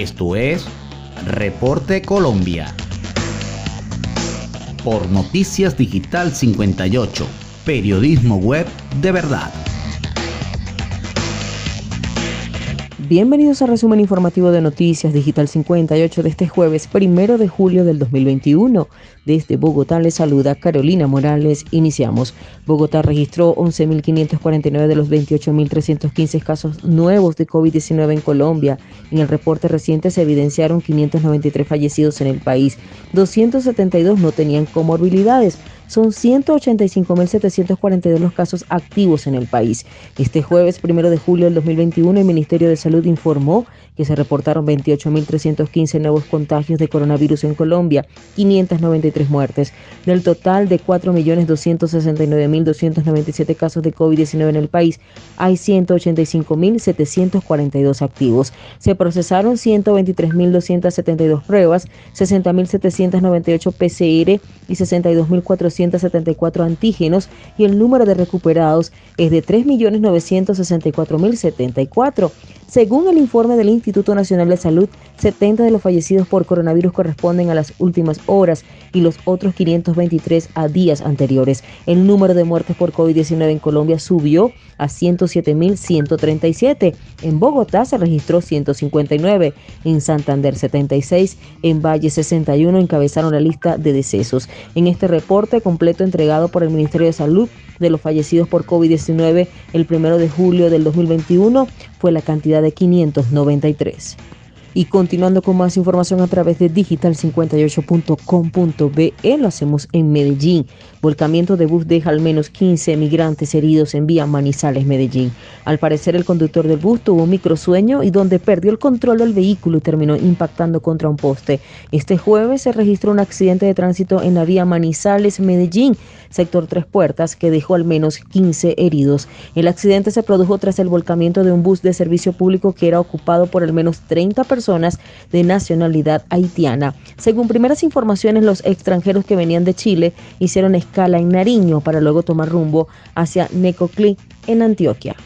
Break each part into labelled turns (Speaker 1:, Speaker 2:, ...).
Speaker 1: Esto es Reporte Colombia. Por Noticias Digital 58, periodismo web de verdad.
Speaker 2: Bienvenidos al resumen informativo de Noticias Digital 58 de este jueves primero de julio del 2021. Desde Bogotá les saluda Carolina Morales. Iniciamos. Bogotá registró 11.549 de los 28.315 casos nuevos de COVID-19 en Colombia. En el reporte reciente se evidenciaron 593 fallecidos en el país. 272 no tenían comorbilidades son 185.742 los casos activos en el país. Este jueves, primero de julio del 2021, el Ministerio de Salud informó se reportaron 28.315 nuevos contagios de coronavirus en Colombia, 593 muertes. Del total de 4.269.297 casos de COVID-19 en el país, hay 185.742 activos. Se procesaron 123.272 pruebas, 60.798 PCR y 62.474 antígenos y el número de recuperados es de 3.964.074. Según el informe del Instituto Nacional de Salud, 70 de los fallecidos por coronavirus corresponden a las últimas horas y los otros 523 a días anteriores. El número de muertes por COVID-19 en Colombia subió a 107.137. En Bogotá se registró 159, en Santander 76, en Valle 61 encabezaron la lista de decesos. En este reporte completo entregado por el Ministerio de Salud, de los fallecidos por COVID-19 el primero de julio del 2021 fue la cantidad de 593. Y continuando con más información a través de digital58.com.be, lo hacemos en Medellín. Volcamiento de bus deja al menos 15 migrantes heridos en vía Manizales, Medellín. Al parecer, el conductor del bus tuvo un microsueño y donde perdió el control del vehículo y terminó impactando contra un poste. Este jueves se registró un accidente de tránsito en la vía Manizales, Medellín, sector Tres Puertas, que dejó al menos 15 heridos. El accidente se produjo tras el volcamiento de un bus de servicio público que era ocupado por al menos 30 personas personas de nacionalidad haitiana. Según primeras informaciones, los extranjeros que venían de Chile hicieron escala en Nariño para luego tomar rumbo hacia Necoclí en Antioquia.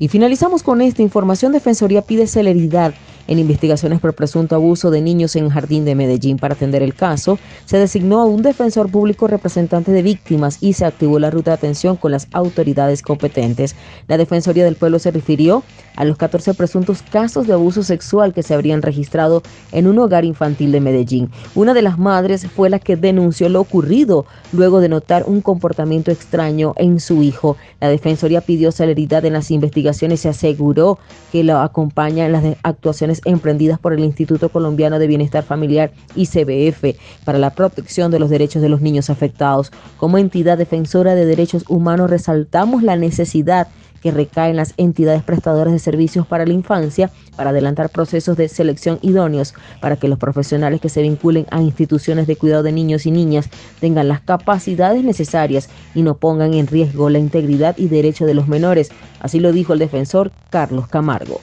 Speaker 2: Y finalizamos con esta información. Defensoría pide celeridad en investigaciones por presunto abuso de niños en Jardín de Medellín. Para atender el caso, se designó a un defensor público representante de víctimas y se activó la ruta de atención con las autoridades competentes. La Defensoría del Pueblo se refirió a los 14 presuntos casos de abuso sexual que se habrían registrado en un hogar infantil de Medellín. Una de las madres fue la que denunció lo ocurrido luego de notar un comportamiento extraño en su hijo. La Defensoría pidió celeridad en las investigaciones y se aseguró que lo acompaña en las actuaciones emprendidas por el Instituto Colombiano de Bienestar Familiar ICBF para la protección de los derechos de los niños afectados. Como entidad defensora de derechos humanos resaltamos la necesidad que recae en las entidades prestadoras de servicios para la infancia para adelantar procesos de selección idóneos para que los profesionales que se vinculen a instituciones de cuidado de niños y niñas tengan las capacidades necesarias y no pongan en riesgo la integridad y derecho de los menores. Así lo dijo el defensor Carlos Camargo.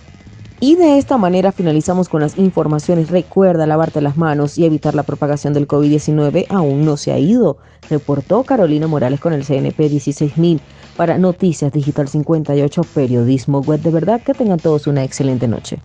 Speaker 2: Y de esta manera finalizamos con las informaciones. Recuerda lavarte las manos y evitar la propagación del COVID-19. Aún no se ha ido, reportó Carolina Morales con el CNP 16000 para Noticias Digital 58, Periodismo Web. De verdad que tengan todos una excelente noche.